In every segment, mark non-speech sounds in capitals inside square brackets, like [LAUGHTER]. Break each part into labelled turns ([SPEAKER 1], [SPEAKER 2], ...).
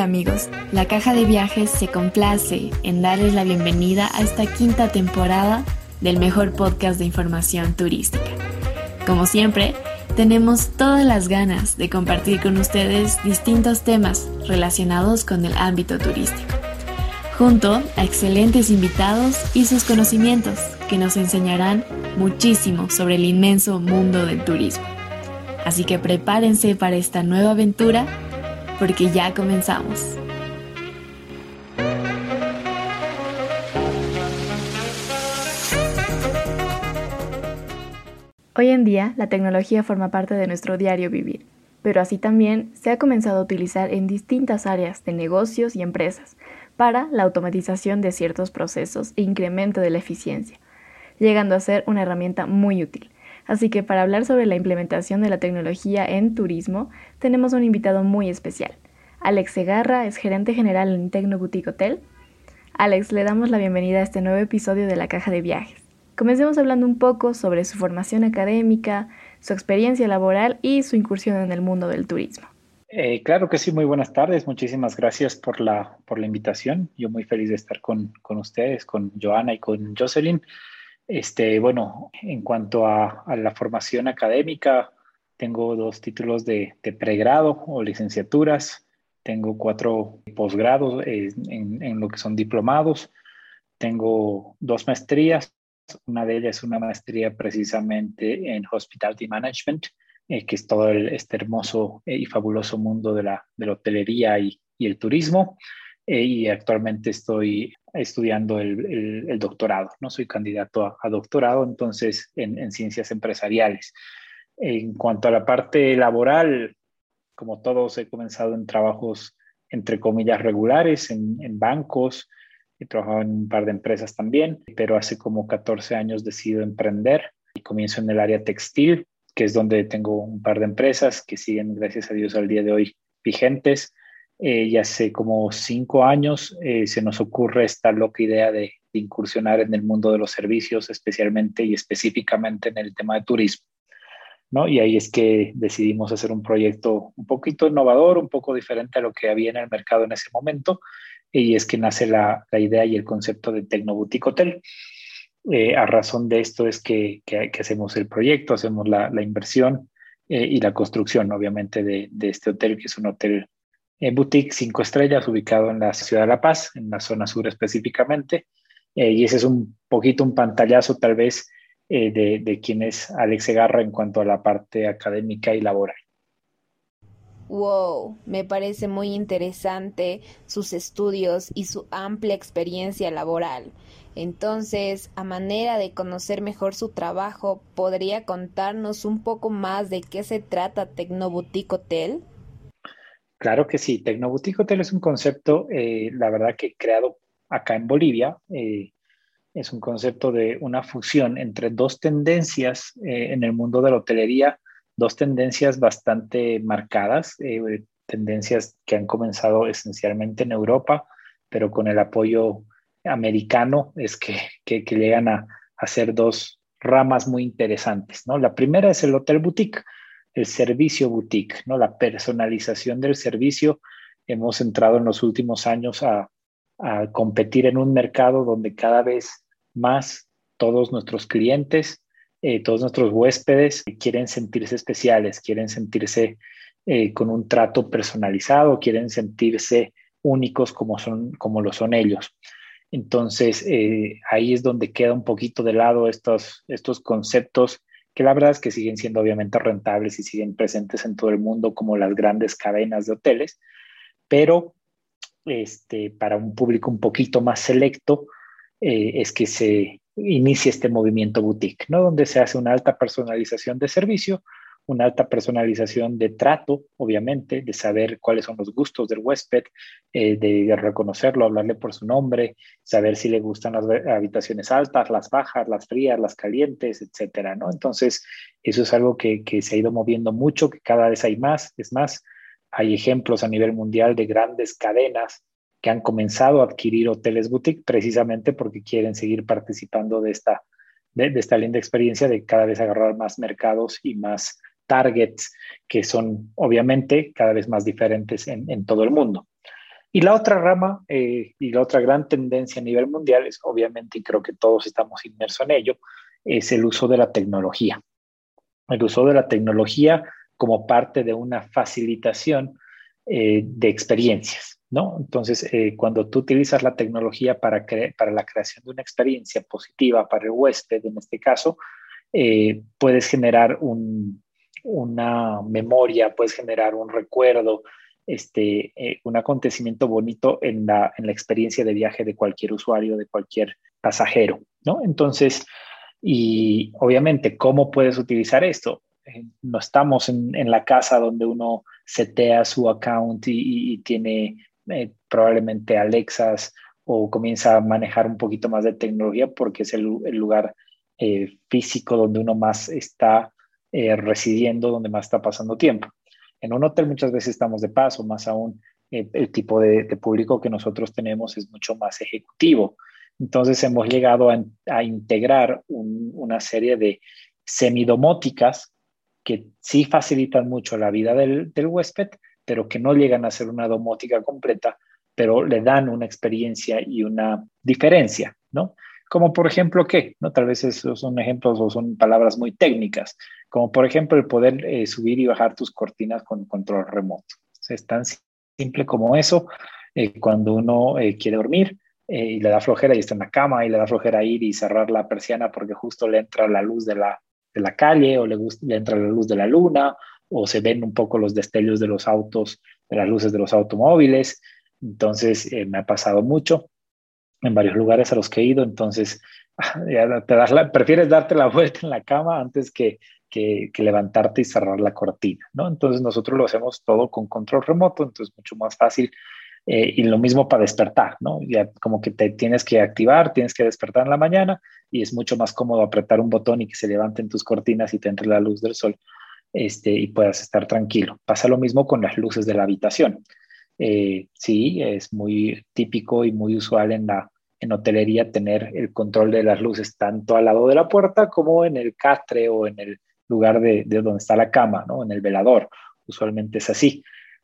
[SPEAKER 1] Amigos, la caja de viajes se complace en darles la bienvenida a esta quinta temporada del mejor podcast de información turística. Como siempre, tenemos todas las ganas de compartir con ustedes distintos temas relacionados con el ámbito turístico, junto a excelentes invitados y sus conocimientos que nos enseñarán muchísimo sobre el inmenso mundo del turismo. Así que prepárense para esta nueva aventura porque ya comenzamos. Hoy en día la tecnología forma parte de nuestro diario vivir, pero así también se ha comenzado a utilizar en distintas áreas de negocios y empresas para la automatización de ciertos procesos e incremento de la eficiencia, llegando a ser una herramienta muy útil. Así que para hablar sobre la implementación de la tecnología en turismo, tenemos un invitado muy especial. Alex Segarra es gerente general en Tecno Boutique Hotel. Alex, le damos la bienvenida a este nuevo episodio de La Caja de Viajes. Comencemos hablando un poco sobre su formación académica, su experiencia laboral y su incursión en el mundo del turismo.
[SPEAKER 2] Eh, claro que sí, muy buenas tardes. Muchísimas gracias por la, por la invitación. Yo muy feliz de estar con, con ustedes, con Joana y con Jocelyn. Este, bueno, en cuanto a, la formación académica, tengo dos títulos de, pregrado o licenciaturas, tengo cuatro posgrados en, lo que son diplomados, tengo dos maestrías, una de ellas es una maestría precisamente en Hospitality Management, eh, que es todo este hermoso y fabuloso mundo de la, hotelería y, y el turismo. Eh, y actualmente estoy estudiando el, doctorado, ¿no? Soy candidato a, doctorado, entonces, en, ciencias empresariales. En cuanto a la parte laboral, como todos, he comenzado en trabajos, entre comillas, regulares, en, bancos, he trabajado en un par de empresas también, pero hace como 14 años decido emprender y comienzo en el área textil, que es donde tengo un par de empresas que siguen, gracias a Dios, al día de hoy vigentes eh, y hace como cinco años eh, se nos ocurre esta loca idea de, incursionar en el mundo de los servicios, especialmente y específicamente en el tema de turismo. ¿no? Y ahí es que decidimos hacer un proyecto un poquito innovador, un poco diferente a lo que había en el mercado en ese momento, y es que nace la, la idea y el concepto de Tecnoboutique Hotel. Eh, a razón de esto es que, que, hacemos el proyecto, hacemos la, inversión y la construcción, obviamente, de, de, este hotel, que es un hotel eh, boutique cinco estrellas ubicado en la ciudad de La Paz, en la zona sur específicamente. Eh, y ese es un poquito un pantallazo tal vez eh, de, de quién es Alex Segarra en cuanto a la parte académica y laboral.
[SPEAKER 3] Wow, me parece muy interesante sus estudios y su amplia experiencia laboral. Entonces, a manera de conocer mejor su trabajo, ¿podría contarnos un poco más de qué se trata Tecnoboutique Hotel?
[SPEAKER 2] Claro que sí, Tecnoboutique Hotel es un concepto, eh, la verdad que creado acá en Bolivia. Eh, es un concepto de una fusión entre dos tendencias eh, en el mundo de la hotelería, dos tendencias bastante marcadas, tendencias que han comenzado esencialmente en Europa, pero con el apoyo americano es que, que, llegan a, a ser dos ramas muy interesantes. ¿no? La primera es el hotel boutique el servicio boutique, ¿no? La personalización del servicio. Hemos entrado en los últimos años a, competir en un mercado donde cada vez más todos nuestros clientes, eh, todos nuestros huéspedes quieren sentirse especiales, quieren sentirse eh, con un trato personalizado, quieren sentirse únicos como, son, como lo son ellos. Entonces, eh, ahí es donde queda un poquito de lado estos, estos conceptos que la verdad es que siguen siendo obviamente rentables y siguen presentes en todo el mundo como las grandes cadenas de hoteles, pero este, para un público un poquito más selecto eh, es que se inicia este movimiento boutique, ¿no? Donde se hace una alta personalización de servicio, una alta personalización de trato, obviamente, de saber cuáles son los gustos del huésped, eh, de reconocerlo, hablarle por su nombre, saber si le gustan las habitaciones altas, las bajas, las frías, las calientes, etcétera, ¿no? Entonces, eso es algo que, que se ha ido moviendo mucho, que cada vez hay más. Es más, hay ejemplos a nivel mundial de grandes cadenas que han comenzado a adquirir hoteles boutique precisamente porque quieren seguir participando de esta, de, de esta linda experiencia de cada vez agarrar más mercados y más targets que son obviamente cada vez más diferentes en, todo el mundo. Y la otra rama eh, y la otra gran tendencia a nivel mundial es, obviamente, y creo que todos estamos inmersos en ello, es el uso de la tecnología. El uso de la tecnología como parte de una facilitación eh, de experiencias, ¿no? Entonces, eh, cuando tú utilizas la tecnología para, para la creación de una experiencia positiva para el huésped, en este caso, puedes generar una memoria, puedes generar un recuerdo, este, eh, un acontecimiento bonito en la, en la experiencia de viaje de cualquier usuario, de cualquier pasajero, ¿no? Entonces, y obviamente, ¿cómo puedes utilizar esto? Eh, no estamos en, en, la casa donde uno setea su account y, tiene eh, probablemente Alexas o comienza a manejar un poquito más de tecnología porque es el, el lugar físico donde uno más está residiendo, donde más está pasando tiempo. En un hotel muchas veces estamos de paso, más aún eh, el tipo de, público que nosotros tenemos es mucho más ejecutivo. Entonces hemos llegado a, integrar una serie de semidomóticas que sí facilitan mucho la vida del, del huésped, pero que no llegan a ser una domótica completa, pero le dan una experiencia y una diferencia, ¿no? Como por ejemplo, ¿qué? ¿No? Tal vez esos son ejemplos o son palabras muy técnicas, como por ejemplo el poder eh, subir y bajar tus cortinas con control remoto. es tan simple como eso. Eh, cuando uno eh, quiere dormir y le da flojera y está en la cama y le da flojera ir y cerrar la persiana porque justo le entra la luz de la, de la calle o le, le entra la luz de la luna o se ven un poco los destellos de los autos, de las luces de los automóviles. Entonces, me ha pasado mucho en varios lugares a los que he ido, entonces [LAUGHS] te das la, prefieres darte la [LAUGHS] vuelta en la cama antes que, que, levantarte y cerrar la cortina, ¿no? Entonces nosotros lo hacemos todo con control remoto, entonces mucho más fácil eh, y lo mismo para despertar, ¿no? Ya como que te tienes que activar, tienes que despertar en la mañana y es mucho más cómodo apretar un botón y que se levanten tus cortinas y te entre la luz del sol este, y puedas estar tranquilo. Pasa lo mismo con las luces de la habitación. Eh, sí, es muy típico y muy usual en la en hotelería tener el control de las luces tanto al lado de la puerta como en el castre o en el lugar de, donde está la cama, ¿no? En el velador. Usualmente es así.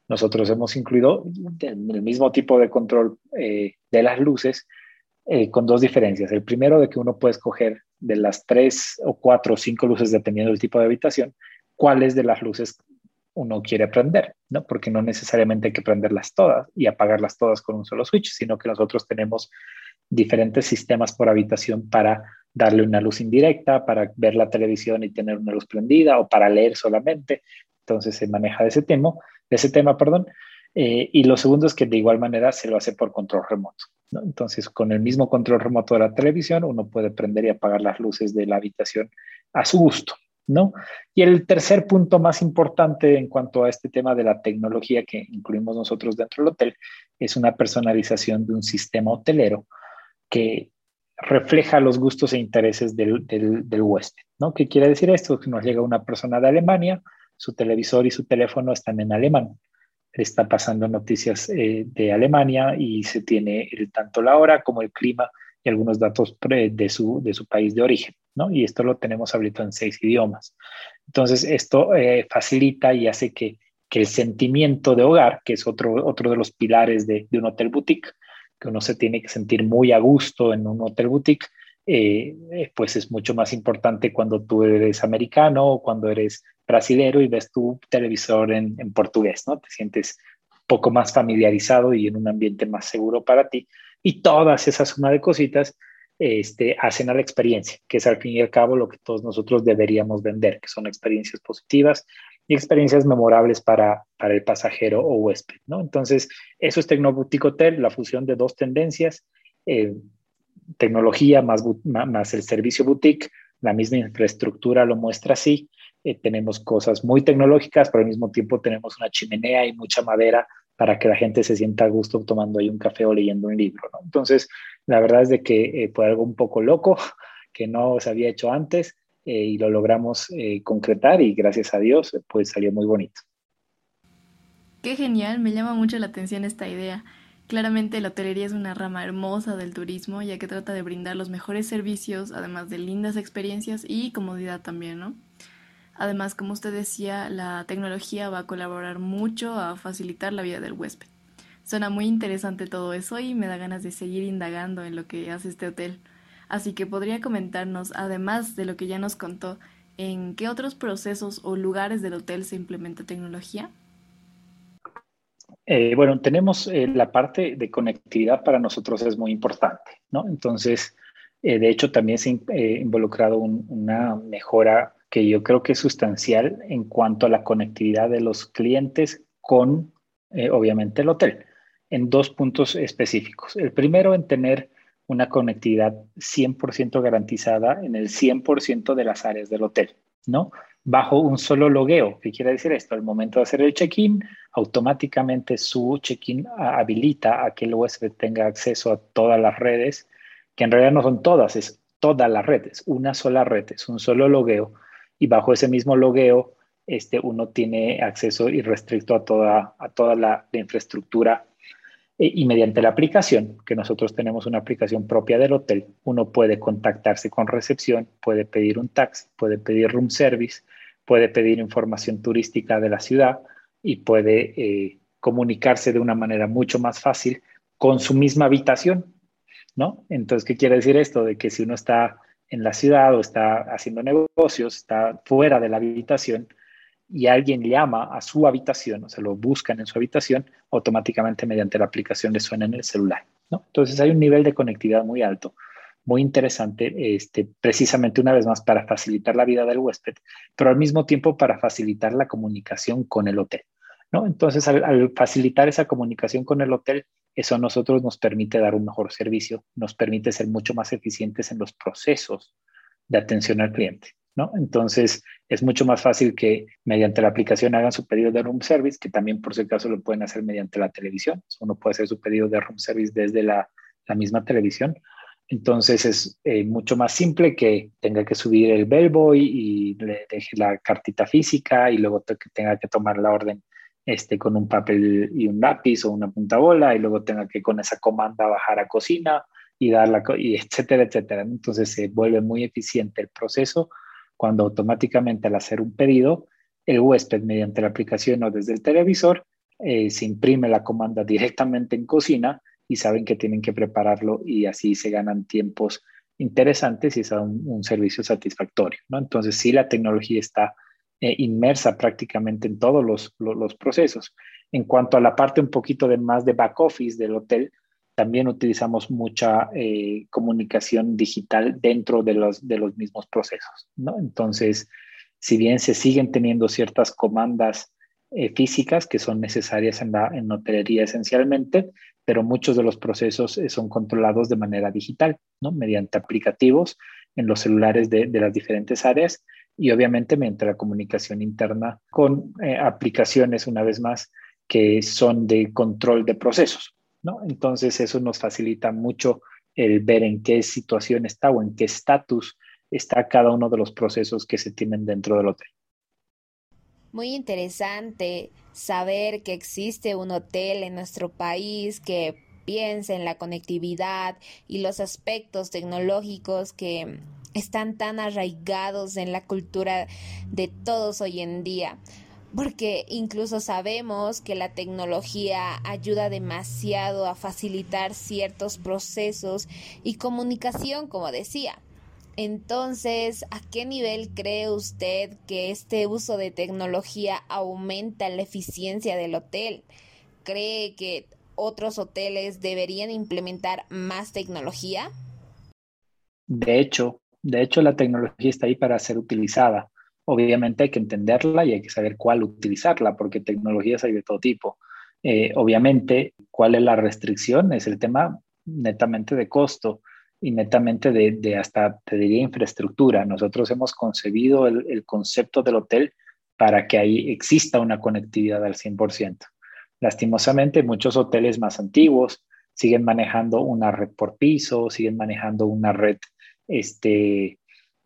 [SPEAKER 2] Nosotros hemos incluido el mismo tipo de control eh, de las luces eh, con dos diferencias. El primero de que uno puede escoger de las tres o cuatro o cinco luces, dependiendo del tipo de habitación, cuáles de las luces uno quiere prender, ¿no? Porque no necesariamente hay que prenderlas todas y apagarlas todas con un solo switch, sino que nosotros tenemos diferentes sistemas por habitación para darle una luz indirecta, para ver la televisión y tener una luz prendida o para leer solamente. Entonces se maneja ese tema, ese tema, perdón. Eh, y lo segundo es que de igual manera se lo hace por control remoto. Entonces, con el mismo control remoto de la televisión, uno puede prender y apagar las luces de la habitación a su gusto. ¿no? Y el tercer punto más importante en cuanto a este tema de la tecnología que incluimos nosotros dentro del hotel es una personalización de un sistema hotelero que refleja los gustos e intereses del, huésped, ¿no? ¿Qué quiere decir esto? Que nos llega una persona de Alemania, su televisor y su teléfono están en alemán. Está pasando noticias eh, de Alemania y se tiene el, tanto la hora como el clima y algunos datos de su, de su país de origen, ¿no? Y esto lo tenemos habilitado en seis idiomas. Entonces, esto eh, facilita y hace que, que, el sentimiento de hogar, que es otro, otro de los pilares de, un hotel boutique, que uno se tiene que sentir muy a gusto en un hotel boutique, eh, eh, pues es mucho más importante cuando tú eres americano o cuando eres brasilero y ves tu televisor en, portugués, ¿no? Te sientes poco más familiarizado y en un ambiente más seguro para ti. Y todas esas suma de cositas este, hacen a la experiencia, que es al fin y al cabo lo que todos nosotros deberíamos vender, que son experiencias positivas y experiencias memorables para, para el pasajero o huésped. ¿no? Entonces, eso es Tecnoboutique Hotel, la fusión de dos tendencias, eh, tecnología más, más el servicio boutique, la misma infraestructura lo muestra así. Eh, tenemos cosas muy tecnológicas, pero al mismo tiempo tenemos una chimenea y mucha madera para que la gente se sienta a gusto tomando ahí un café o leyendo un libro. Entonces, la verdad es de que eh, fue algo un poco loco [LAUGHS] que no se había hecho antes eh, y lo logramos eh, concretar y gracias a Dios pues salió muy bonito.
[SPEAKER 1] Qué genial, me llama mucho la atención esta idea. Claramente la hotelería es una rama hermosa del turismo ya que trata de brindar los mejores servicios, además de lindas experiencias y comodidad también, ¿no? Además, como usted decía, la tecnología va a colaborar mucho a facilitar la vida del huésped. Suena muy interesante todo eso y me da ganas de seguir indagando en lo que hace este hotel. Así que podría comentarnos, además de lo que ya nos contó, en qué otros procesos o lugares del hotel se implementa tecnología.
[SPEAKER 2] Eh, bueno, tenemos eh, la parte de conectividad para nosotros es muy importante, ¿no? Entonces, eh, de hecho, también se ha involucrado una mejora que yo creo que es sustancial en cuanto a la conectividad de los clientes con, obviamente, el hotel, en dos puntos específicos. El primero, en tener una conectividad 100% garantizada en el 100% de las áreas del hotel, ¿no? bajo un solo logueo. ¿Qué quiere decir esto? Al momento de hacer el check-in, automáticamente su check-in habilita a que el huésped tenga acceso a todas las redes, que en realidad no son todas, es todas las redes, una sola red, es un solo logueo, y bajo ese mismo logueo, este, uno tiene acceso irrestricto a toda, a toda la, infraestructura y mediante la aplicación, que nosotros tenemos una aplicación propia del hotel, uno puede contactarse con recepción, puede pedir un taxi, puede pedir room service, puede pedir información turística de la ciudad y puede eh, comunicarse de una manera mucho más fácil con su misma habitación, ¿no? Entonces, ¿qué quiere decir esto? De que si uno está en la ciudad o está haciendo negocios, está fuera de la habitación y alguien llama a su habitación, o sea, lo buscan en su habitación, automáticamente mediante la aplicación le suena en el celular, ¿no? Entonces, hay un nivel de conectividad muy alto muy interesante, este, precisamente una vez más para facilitar la vida del huésped, pero al mismo tiempo para facilitar la comunicación con el hotel. ¿no? Entonces, al, facilitar esa comunicación con el hotel, eso a nosotros nos permite dar un mejor servicio, nos permite ser mucho más eficientes en los procesos de atención al cliente. ¿No? Entonces, es mucho más fácil que mediante la aplicación hagan su pedido de room service, que también por si acaso lo pueden hacer mediante la televisión. Uno puede hacer su pedido de room service desde la, la misma televisión entonces es eh, mucho más simple que tenga que subir el bellboy y le deje la cartita física y luego que tenga que tomar la orden este, con un papel y un lápiz o una punta bola y luego tenga que con esa comanda bajar a cocina y darla, y etcétera, etcétera. Entonces se vuelve muy eficiente el proceso cuando automáticamente al hacer un pedido, el huésped mediante la aplicación o desde el televisor eh, se imprime la comanda directamente en cocina y saben que tienen que prepararlo y así se ganan tiempos interesantes y es un, servicio satisfactorio. ¿no? Entonces, sí, la tecnología está eh, inmersa prácticamente en todos los, los, procesos. En cuanto a la parte un poquito de más de back office del hotel, también utilizamos mucha eh, comunicación digital dentro de los, de los mismos procesos. ¿no? Entonces, si bien se siguen teniendo ciertas comandas eh, físicas que son necesarias en la en hotelería esencialmente, pero muchos de los procesos eh, son controlados de manera digital, ¿no? Mediante aplicativos en los celulares de, las diferentes áreas y obviamente mediante la comunicación interna con aplicaciones, una vez más, que son de control de procesos, ¿no? Entonces eso nos facilita mucho el ver en qué situación está o en qué estatus está cada uno de los procesos que se tienen dentro del hotel.
[SPEAKER 3] Muy interesante saber que existe un hotel en nuestro país que piensa en la conectividad y los aspectos tecnológicos que están tan arraigados en la cultura de todos hoy en día. Porque incluso sabemos que la tecnología ayuda demasiado a facilitar ciertos procesos y comunicación, como decía. Entonces, ¿a qué nivel cree usted que este uso de tecnología aumenta la eficiencia del hotel? ¿Cree que otros hoteles deberían implementar más tecnología?
[SPEAKER 2] De hecho, de hecho la tecnología está ahí para ser utilizada. Obviamente hay que entenderla y hay que saber cuál utilizarla, porque tecnologías hay de todo tipo. Eh, obviamente, ¿cuál es la restricción? Es el tema netamente de costo y netamente de, hasta, te diría, infraestructura. Nosotros hemos concebido el, concepto del hotel para que ahí exista una conectividad al 100%. Lastimosamente, muchos hoteles más antiguos siguen manejando una red por piso, siguen manejando una red este,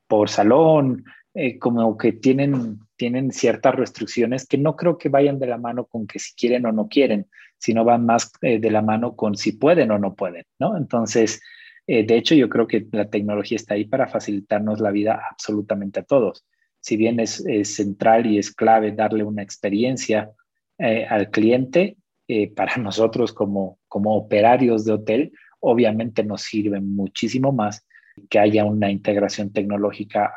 [SPEAKER 2] por salón, eh, como que tienen, tienen ciertas restricciones que no creo que vayan de la mano con que si quieren o no quieren, sino van más eh, de la mano con si pueden o no pueden, ¿no? Entonces, eh, de hecho, yo creo que la tecnología está ahí para facilitarnos la vida absolutamente a todos. Si bien es, central y es clave darle una experiencia eh, al cliente, eh, [LAUGHS] para nosotros como, como operarios de hotel, obviamente nos sirve muchísimo más que haya una integración tecnológica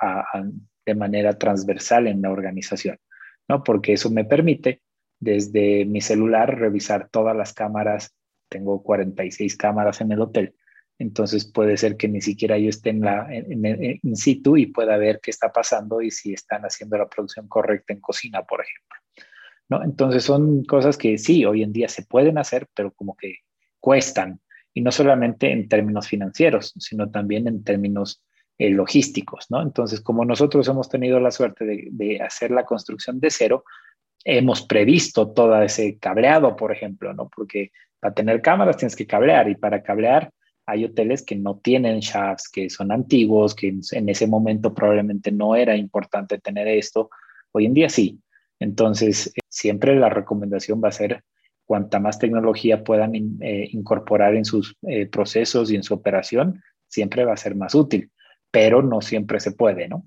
[SPEAKER 2] de manera transversal en la organización, ¿no? Porque eso me permite desde mi celular revisar todas las cámaras. Tengo 46 cámaras en el hotel. Entonces puede ser que ni siquiera yo esté en, la, en, in situ y pueda ver qué está pasando y si están haciendo la producción correcta en cocina, por ejemplo. ¿No? Entonces son cosas que sí, hoy en día se pueden hacer, pero como que cuestan. Y no solamente en términos financieros, sino también en términos eh, logísticos, ¿no? Entonces, como nosotros hemos tenido la suerte de, hacer la construcción de cero, hemos previsto todo ese cableado, por ejemplo, ¿no? Porque para tener cámaras tienes que cablear y para cablear hay hoteles que no tienen shafts, que son antiguos, que en ese momento probablemente no era importante tener esto. Hoy en día sí. Entonces, eh, siempre la recomendación va a ser cuanta más tecnología puedan eh, incorporar en sus procesos y en su operación, siempre va a ser más útil, pero no siempre se puede, ¿no?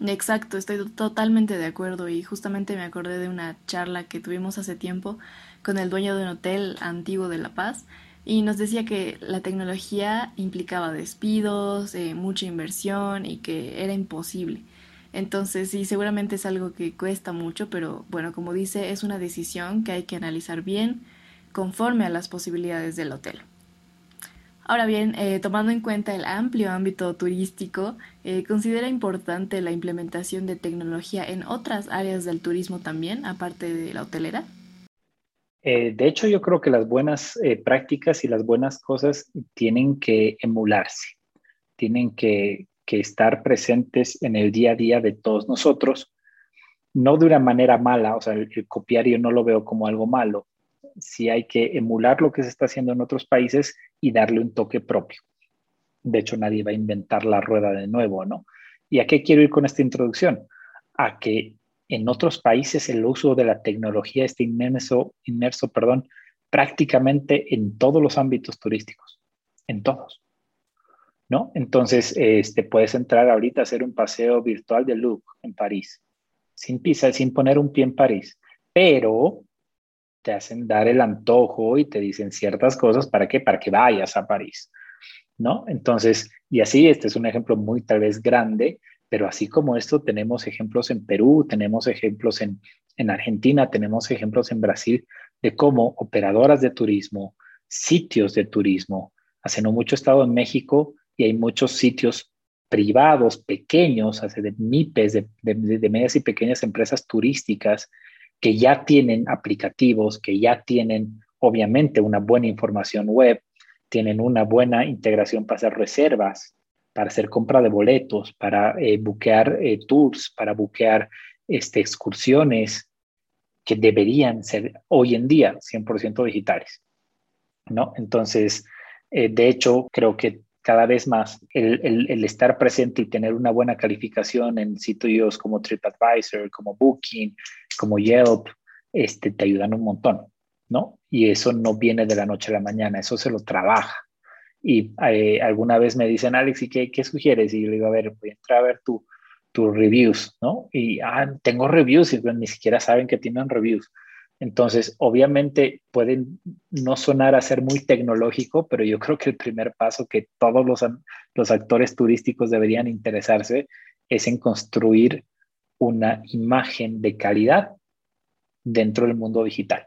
[SPEAKER 1] Exacto, estoy totalmente de acuerdo y justamente me acordé de una charla que tuvimos hace tiempo con el dueño de un hotel antiguo de La Paz y nos decía que la tecnología implicaba despidos, eh, mucha inversión y que era imposible. Entonces sí, seguramente es algo que cuesta mucho, pero bueno, como dice, es una decisión que hay que analizar bien conforme a las posibilidades del hotel. Ahora bien, eh, tomando en cuenta el amplio ámbito turístico, eh, ¿considera importante la implementación de tecnología en otras áreas del turismo también, aparte de la hotelera?
[SPEAKER 2] Eh, de hecho, yo creo que las buenas prácticas y las buenas cosas tienen que emularse, tienen que, estar presentes en el día a día de todos nosotros, no de una manera mala, o sea, el, el copiar yo no lo veo como algo malo, si hay que emular lo que se está haciendo en otros países y darle un toque propio. De hecho, nadie va a inventar la rueda de nuevo, ¿no? ¿Y a qué quiero ir con esta introducción? A que en otros países el uso de la tecnología está inmerso, inmerso perdón, prácticamente en todos los ámbitos turísticos, en todos. ¿No? Entonces, este, puedes entrar ahorita a hacer un paseo virtual de Louvre en París, sin pisar, sin poner un pie en París, pero te hacen dar el antojo y te dicen ciertas cosas para que para que vayas a París, ¿no? Entonces, y así este es un ejemplo muy tal vez grande, pero así como esto tenemos ejemplos en Perú, tenemos ejemplos en, en Argentina, tenemos ejemplos en Brasil de cómo operadoras de turismo, sitios de turismo, hace no mucho estado en México y hay muchos sitios privados, pequeños, hace de MIPES, de, de medias y pequeñas empresas turísticas que ya tienen aplicativos, que ya tienen obviamente una buena información web, tienen una buena integración para hacer reservas, para hacer compra de boletos, para eh, buquear eh, tours, para buquear este, excursiones que deberían ser hoy en día 100% digitales. ¿no? Entonces, eh, de hecho, creo que cada vez más el, estar presente y tener una buena calificación en sitios como TripAdvisor, como Booking, como Yelp, este, te ayudan un montón, ¿no? Y eso no viene de la noche a la mañana, eso se lo trabaja. Y eh, alguna vez me dicen, Alex, ¿y qué, qué, sugieres? Y yo le digo, a ver, voy a entrar a ver tus reviews, ¿no? Y ah, tengo reviews y pues, ni siquiera saben que tienen reviews. Entonces, obviamente pueden no sonar a ser muy tecnológico, pero yo creo que el primer paso que todos los actores turísticos deberían interesarse es en construir una imagen de calidad dentro del mundo digital.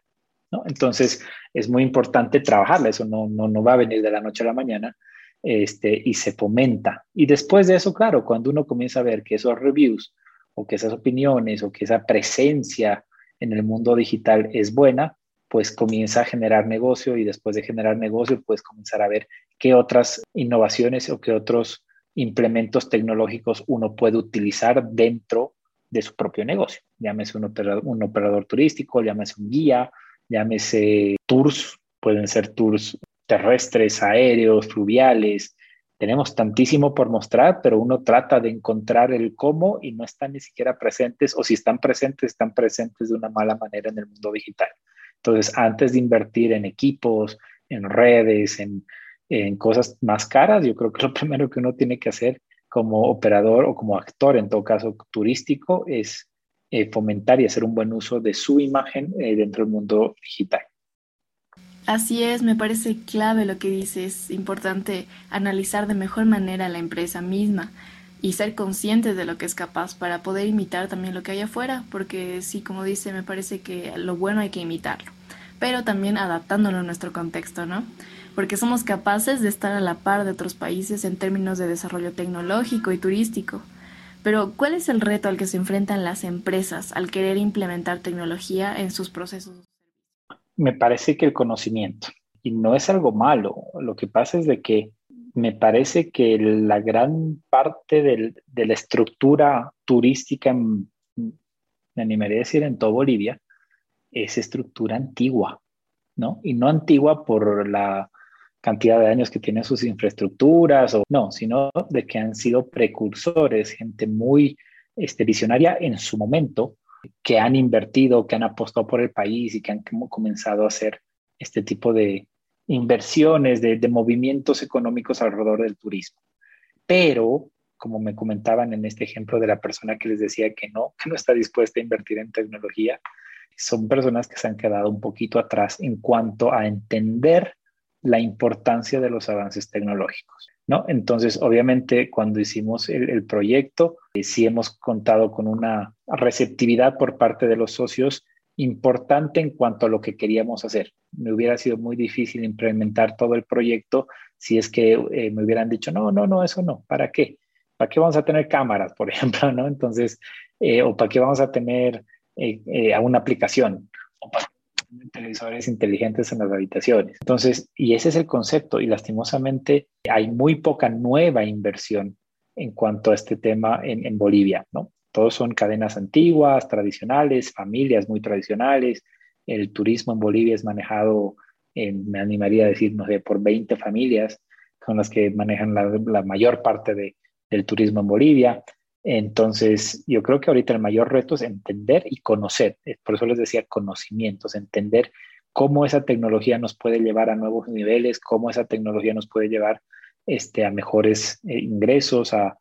[SPEAKER 2] ¿no? Entonces, es muy importante trabajarla, eso no, no, no, va a venir de la noche a la mañana este, y se fomenta. Y después de eso, claro, cuando uno comienza a ver que esos reviews o que esas opiniones o que esa presencia en el mundo digital es buena, pues comienza a generar negocio y después de generar negocio, puedes comenzar a ver qué otras innovaciones o qué otros implementos tecnológicos uno puede utilizar dentro de su propio negocio. Llámese un operador, un operador turístico, llámese un guía, llámese tours, pueden ser tours terrestres, aéreos, fluviales, tenemos tantísimo por mostrar, pero uno trata de encontrar el cómo y no están ni siquiera presentes, o si están presentes, están presentes de una mala manera en el mundo digital. Entonces, antes de invertir en equipos, en redes, en, en cosas más caras, yo creo que lo [LAUGHS] primero que uno tiene que hacer como operador o como actor, en todo caso turístico, es eh, fomentar y hacer un buen uso de su imagen eh, dentro del mundo digital.
[SPEAKER 1] Así es, me parece clave lo que dices. Es importante analizar de mejor manera la empresa misma y ser conscientes de lo que es capaz para poder imitar también lo que hay afuera, porque sí, como dice, me parece que lo bueno hay que imitarlo, pero también adaptándolo a nuestro contexto, ¿no? Porque somos capaces de estar a la par de otros países en términos de desarrollo tecnológico y turístico. Pero, ¿cuál es el reto al que se enfrentan las empresas al querer implementar tecnología en sus procesos?
[SPEAKER 2] Me parece que el conocimiento, y no es algo malo, lo que pasa es de que me parece que la gran parte de la estructura turística, me animaría a decir, en toda Bolivia, es estructura antigua, ¿no? Y no antigua por la cantidad de años que tienen sus infraestructuras, o no, sino de que han sido precursores, gente muy este, visionaria en su momento, que han invertido, que han apostado por el país y que han comenzado a hacer este tipo de inversiones, de, de movimientos económicos alrededor del turismo. Pero, como me comentaban en este ejemplo de la persona que les decía que no, que no está dispuesta a invertir en tecnología, son personas que se han quedado un poquito atrás en cuanto a entender la importancia de los avances tecnológicos. ¿no? Entonces, obviamente, cuando hicimos el, proyecto, eh, sí hemos contado con una receptividad por parte de los socios importante en cuanto a lo que queríamos hacer. Me hubiera sido muy difícil implementar todo el proyecto si es que eh, me hubieran dicho, no, no, no, eso no, ¿para qué? ¿Para qué vamos a tener cámaras, por [LAUGHS] ejemplo? ¿no? Entonces, eh, o para qué vamos a tener a una aplicación, para televisores inteligentes en las habitaciones. Entonces, y ese es el concepto y lastimosamente hay muy poca nueva inversión en cuanto a este tema en, Bolivia, ¿no? Todos son cadenas antiguas, tradicionales, familias muy tradicionales. El turismo en Bolivia es manejado, me animaría a decir, no sé, por 20 familias, son las que manejan la, mayor parte del turismo en Bolivia. Entonces, yo creo que ahorita el mayor reto es entender y conocer. Eh, por eso les decía conocimientos, entender cómo esa tecnología nos puede llevar a nuevos niveles, cómo esa tecnología nos puede llevar este, a mejores eh, ingresos, a,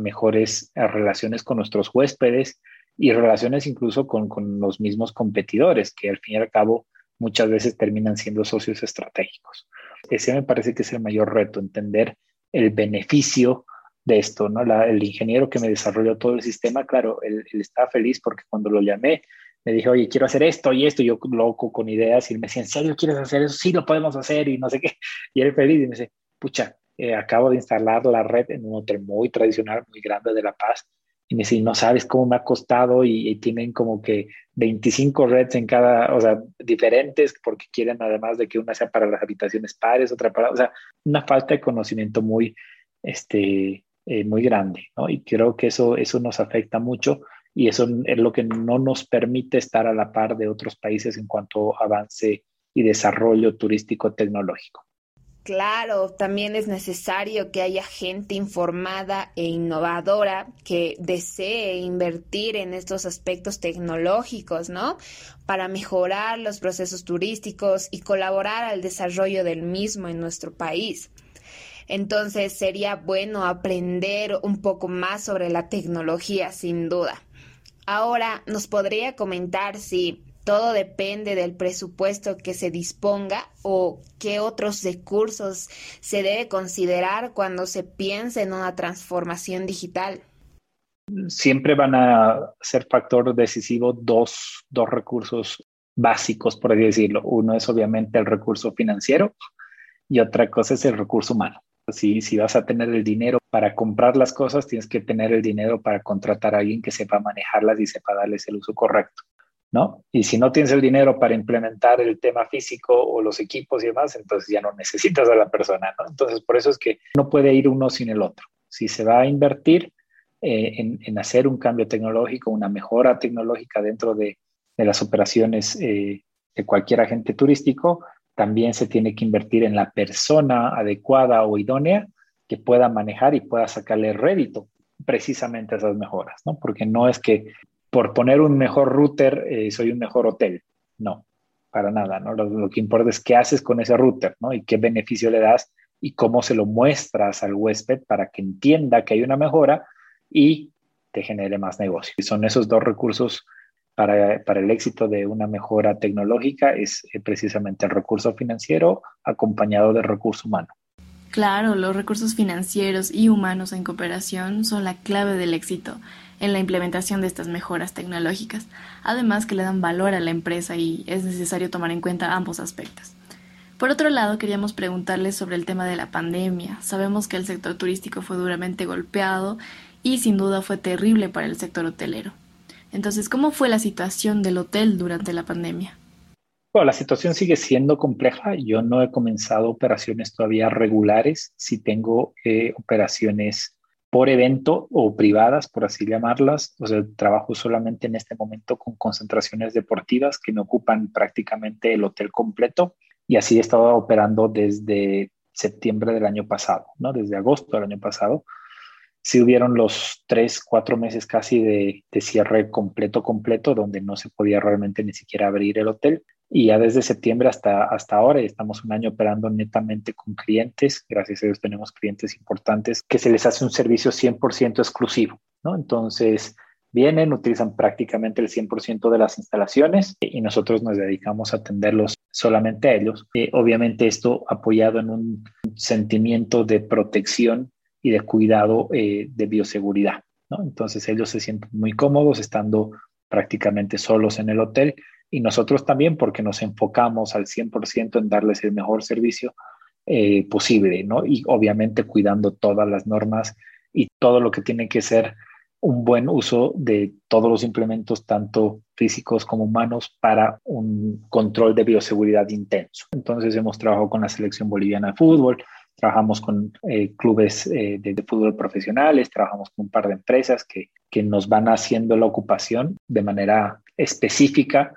[SPEAKER 2] mejores relaciones con nuestros huéspedes y relaciones incluso con, con los mismos competidores, que al fin y al cabo muchas veces terminan siendo socios estratégicos. Ese me parece que es el mayor reto, entender el beneficio de esto, ¿no? el ingeniero que me desarrolló todo el sistema, claro, él, estaba feliz porque cuando lo llamé, me dije, oye, quiero hacer esto y esto, y yo loco con ideas, y él me decía, ¿en serio quieres hacer eso? Sí, lo podemos hacer, y no sé qué. Y él feliz, y me dice, pucha, eh, acabo de instalar la red en un hotel muy tradicional, muy grande de La Paz, y me dice, no sabes cómo me ha costado, y, tienen como que 25 redes en cada, o sea, diferentes, porque quieren además de que una sea para las habitaciones pares, otra para, o sea, una falta de conocimiento muy, este, eh, muy grande, ¿no? Y creo que eso, eso nos afecta mucho y eso es lo que no nos permite estar a la par de otros países en cuanto a avance y desarrollo turístico tecnológico.
[SPEAKER 3] Claro, también es necesario que haya gente informada e innovadora que desee invertir en estos aspectos tecnológicos, ¿no? Para mejorar los procesos turísticos y colaborar al desarrollo del mismo en nuestro país. Entonces sería bueno aprender un poco más sobre la tecnología, sin duda. Ahora, ¿nos podría comentar si todo depende del presupuesto que se disponga o qué otros recursos se debe considerar cuando se piensa en una transformación digital?
[SPEAKER 2] Siempre van a ser factor decisivo dos, dos recursos básicos, por así decirlo. Uno es obviamente el recurso financiero y otra cosa es el recurso humano. Si, si vas a tener el dinero para comprar las cosas, tienes que tener el dinero para contratar a alguien que sepa manejarlas y sepa darles el uso correcto, ¿no? Y si no tienes el dinero para implementar el tema físico o los equipos y demás, entonces ya no necesitas a la persona, ¿no? Entonces, por eso es que no puede ir uno sin el otro. Si se va a invertir eh, en, hacer un cambio tecnológico, una mejora tecnológica dentro de, las operaciones eh, de cualquier agente turístico, también se tiene que invertir en la persona adecuada o idónea que pueda manejar y pueda sacarle rédito precisamente a esas mejoras, ¿no? Porque no es que por poner un mejor router eh, soy un mejor hotel, no, para nada, ¿no? Lo, que importa es qué haces con ese router, ¿no? Y qué beneficio le das y cómo se lo muestras al huésped para que entienda que hay una mejora y te genere más negocio. Y son esos dos recursos para, el éxito de una mejora tecnológica, es eh, precisamente el recurso financiero acompañado del recurso humano.
[SPEAKER 1] Claro, los recursos financieros y humanos en cooperación son la clave del éxito en la implementación de estas mejoras tecnológicas, además que le dan valor a la empresa y es necesario tomar en cuenta ambos aspectos. Por otro lado, queríamos preguntarles sobre el tema de la pandemia. Sabemos que el sector turístico fue duramente golpeado y sin duda fue terrible para el sector hotelero. Entonces, ¿cómo fue la situación del hotel durante la pandemia?
[SPEAKER 2] Bueno, la situación sigue siendo compleja. Yo no he comenzado operaciones todavía regulares. Sí tengo eh, operaciones por evento o privadas, por así llamarlas. O sea, trabajo solamente en este momento con concentraciones deportivas que me ocupan prácticamente el hotel completo. Y así he estado operando desde septiembre del año pasado, ¿no? Desde agosto del año pasado sí hubieron los tres, cuatro meses casi de, cierre completo, completo, donde no se podía realmente ni siquiera abrir el hotel. Y ya desde septiembre hasta, hasta ahora estamos un año operando netamente con clientes. Gracias a Dios tenemos clientes importantes que se les hace un servicio 100% exclusivo, ¿no? Entonces, vienen, utilizan prácticamente el 100% de las instalaciones y nosotros nos dedicamos a atenderlos solamente a ellos. Eh, obviamente esto apoyado en un sentimiento de protección y de cuidado eh, de bioseguridad. ¿no? Entonces ellos se sienten muy cómodos estando prácticamente solos en el hotel y nosotros también porque nos enfocamos al 100% en darles el mejor servicio eh, posible, ¿no? Y obviamente cuidando todas las normas y todo lo que tiene que ser un buen uso de todos los implementos, tanto físicos como humanos, para un control de bioseguridad intenso. Entonces hemos trabajado con la selección boliviana de fútbol, trabajamos con eh, clubes eh, de, fútbol profesionales, trabajamos con un par de empresas que, que nos van haciendo la ocupación de manera específica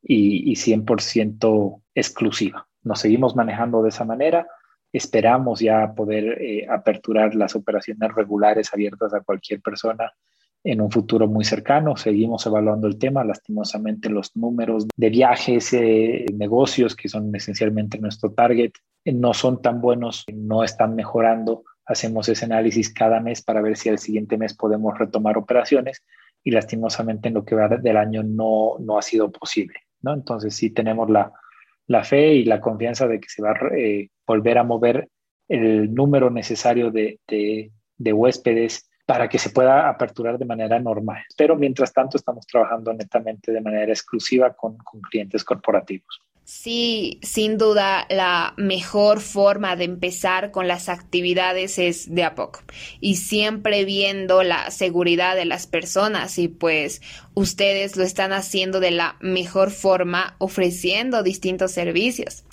[SPEAKER 2] y, y 100% exclusiva. Nos seguimos manejando de esa manera. Esperamos ya poder eh, aperturar las operaciones regulares abiertas a cualquier persona en un futuro muy cercano. Seguimos evaluando el tema. Lastimosamente, los números de viajes, negocios, que son esencialmente nuestro target, no son tan buenos, no están mejorando. Hacemos ese análisis cada mes para ver si al siguiente mes podemos retomar operaciones y lastimosamente en lo que va del año no, no ha sido posible. ¿no? Entonces sí tenemos la, la fe y la confianza de que se va a eh, volver a mover el número necesario de, de, de, huéspedes para que se pueda aperturar de manera normal. Pero mientras tanto estamos trabajando netamente de manera exclusiva con, con clientes corporativos.
[SPEAKER 3] Sí, sin duda la mejor forma de empezar con las actividades es de a poco y siempre viendo la seguridad de las personas y pues ustedes lo están haciendo de la mejor forma ofreciendo distintos servicios.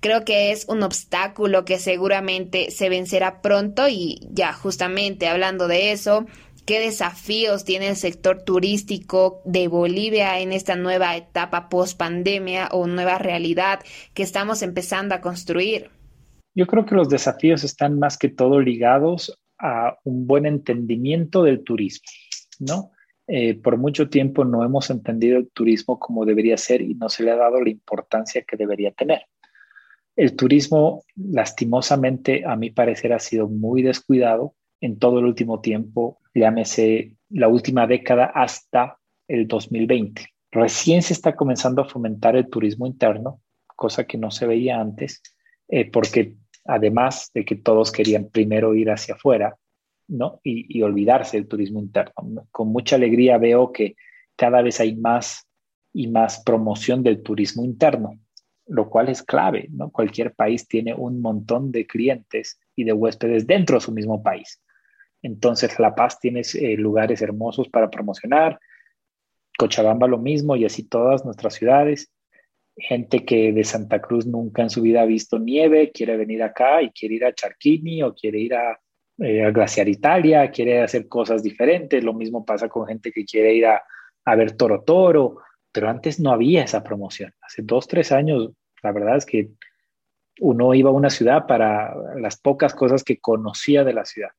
[SPEAKER 3] Creo que es un obstáculo que seguramente se vencerá pronto y ya justamente hablando de eso, ¿Qué desafíos tiene el sector turístico de Bolivia en esta nueva etapa post pandemia o nueva realidad que estamos empezando a construir?
[SPEAKER 2] Yo creo que los desafíos están más que todo ligados a un buen entendimiento del turismo, ¿no? Eh, por mucho tiempo no hemos entendido el turismo como debería ser y no se le ha dado la importancia que debería tener. El turismo, lastimosamente, a mi parecer, ha sido muy descuidado en todo el último tiempo, llámese la última década hasta el 2020. Recién se está comenzando a fomentar el turismo interno, cosa que no se veía antes, eh, porque además de que todos querían primero ir hacia afuera, ¿no? Y, y, olvidarse del turismo interno. Con mucha alegría veo que cada vez hay más y más promoción del turismo interno, lo cual es clave, ¿no? Cualquier país tiene un montón de clientes y de huéspedes dentro de su mismo país. Entonces, La Paz tiene eh, lugares hermosos para promocionar, Cochabamba lo mismo y así todas nuestras ciudades. Gente que de Santa Cruz nunca en su vida ha visto nieve, quiere venir acá y quiere ir a Charquini o quiere ir a, eh, Glaciar Italia, quiere hacer cosas diferentes. Lo mismo pasa con gente que quiere ir a ver Toro Toro, pero antes no había esa promoción. Hace dos, tres años, la verdad es que uno iba a una ciudad para las pocas cosas que conocía de la ciudad.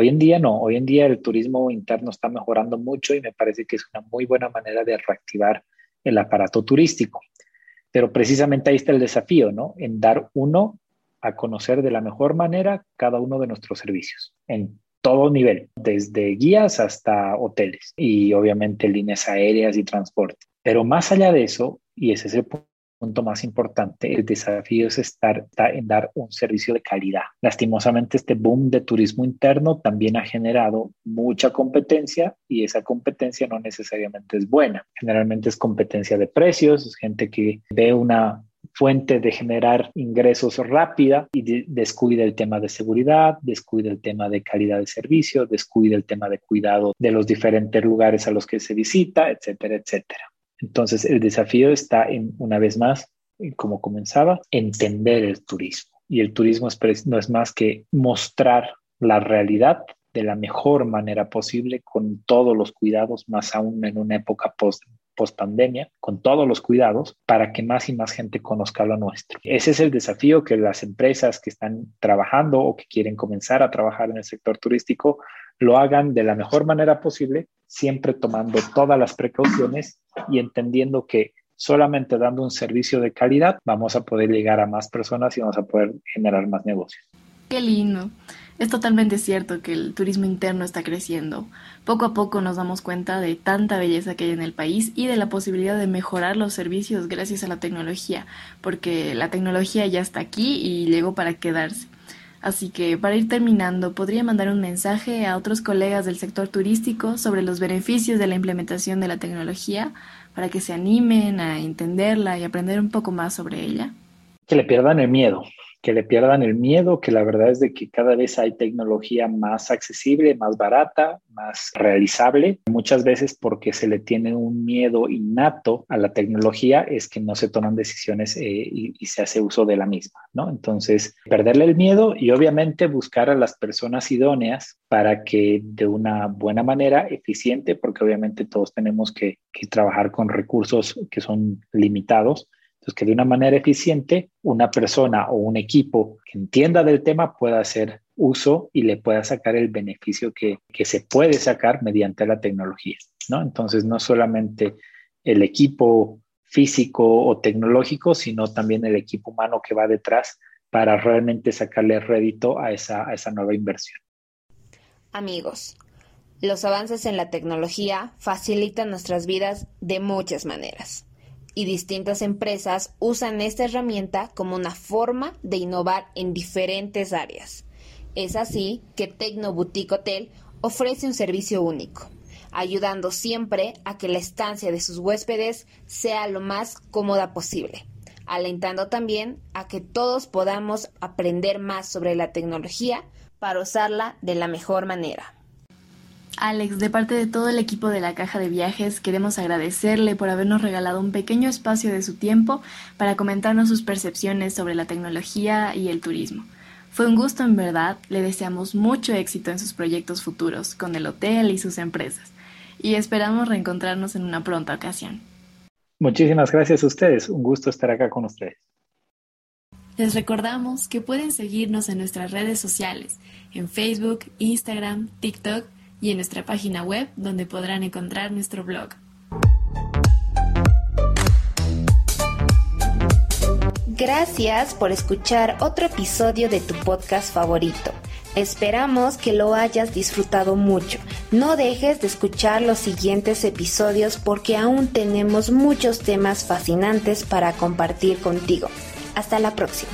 [SPEAKER 2] Hoy en día no, hoy en día el turismo interno está mejorando mucho y me parece que es una muy buena manera de reactivar el aparato turístico. Pero precisamente ahí está el desafío, ¿no? En dar uno a conocer de la mejor manera cada uno de nuestros servicios, en todo nivel, desde guías hasta hoteles y obviamente líneas aéreas y transporte. Pero más allá de eso, y ese es el punto más importante, el desafío es estar en dar un servicio de calidad. Lastimosamente, este boom de turismo interno también ha generado mucha competencia y esa competencia no necesariamente es buena. Generalmente es competencia de precios, es gente que ve una fuente de generar ingresos rápida y descuida el tema de seguridad, descuida el tema de calidad de servicio, descuida el tema de cuidado de los diferentes lugares a los que se visita, etcétera, etcétera. Entonces, el desafío está en, una vez más, como comenzaba, entender el turismo. Y el turismo no es más que mostrar la realidad de la mejor manera posible, con todos los cuidados, más aún en una época post post pandemia, con todos los cuidados, para que más y más gente conozca lo nuestro. Ese es el desafío que las empresas que están trabajando o que quieren comenzar a trabajar en el sector turístico lo hagan de la mejor manera posible, siempre tomando todas las precauciones y entendiendo que solamente dando un servicio de calidad vamos a poder llegar a más personas y vamos a poder generar más negocios.
[SPEAKER 1] Qué lindo. Es totalmente cierto que el turismo interno está creciendo. Poco a poco nos damos cuenta de tanta belleza que hay en el país y de la posibilidad de mejorar los servicios gracias a la tecnología, porque la tecnología ya está aquí y llegó para quedarse. Así que para ir terminando, podría mandar un mensaje a otros colegas del sector turístico sobre los beneficios de la implementación de la tecnología para que se animen a entenderla y aprender un poco más sobre ella.
[SPEAKER 2] Que le pierdan el miedo, que le pierdan el miedo, que la verdad es de que cada vez hay tecnología más accesible, más barata, más realizable. Muchas veces porque se le tiene un miedo innato a la tecnología es que no se toman decisiones eh, y, se hace uso de la misma, ¿no? Entonces, perderle el miedo y obviamente buscar a las personas idóneas para que de una buena manera, eficiente, porque obviamente todos tenemos que trabajar con recursos que son limitados, que de una manera eficiente una persona o un equipo que entienda del tema pueda hacer uso y le pueda sacar el beneficio que, que se puede sacar mediante la tecnología, ¿no? Entonces, no solamente el equipo físico o tecnológico, sino también el equipo humano que va detrás para realmente sacarle rédito a esa, a esa nueva inversión.
[SPEAKER 3] Amigos, los avances en la tecnología facilitan nuestras vidas de muchas maneras y distintas empresas usan esta herramienta como una forma de innovar en diferentes áreas. Es así que Tecno Boutique Hotel ofrece un servicio único, ayudando siempre a que la estancia de sus huéspedes sea lo más cómoda posible, alentando también a que todos podamos aprender más sobre la tecnología para usarla de la mejor manera.
[SPEAKER 1] Alex, de parte de todo el equipo de la Caja de Viajes, queremos agradecerle por habernos regalado un pequeño espacio de su tiempo para comentarnos sus percepciones sobre la tecnología y el turismo. Fue un gusto en verdad, le deseamos mucho éxito en sus proyectos futuros con el hotel y sus empresas, y esperamos reencontrarnos en una pronta ocasión.
[SPEAKER 2] Muchísimas gracias a ustedes, un gusto estar acá con ustedes.
[SPEAKER 1] Les recordamos que pueden seguirnos en nuestras redes sociales, en Facebook, Instagram, TikTok, y en nuestra página web donde podrán encontrar nuestro blog.
[SPEAKER 3] Gracias por escuchar otro episodio de tu podcast favorito. Esperamos que lo hayas disfrutado mucho. No dejes de escuchar los siguientes episodios porque aún tenemos muchos temas fascinantes para compartir contigo. Hasta la próxima.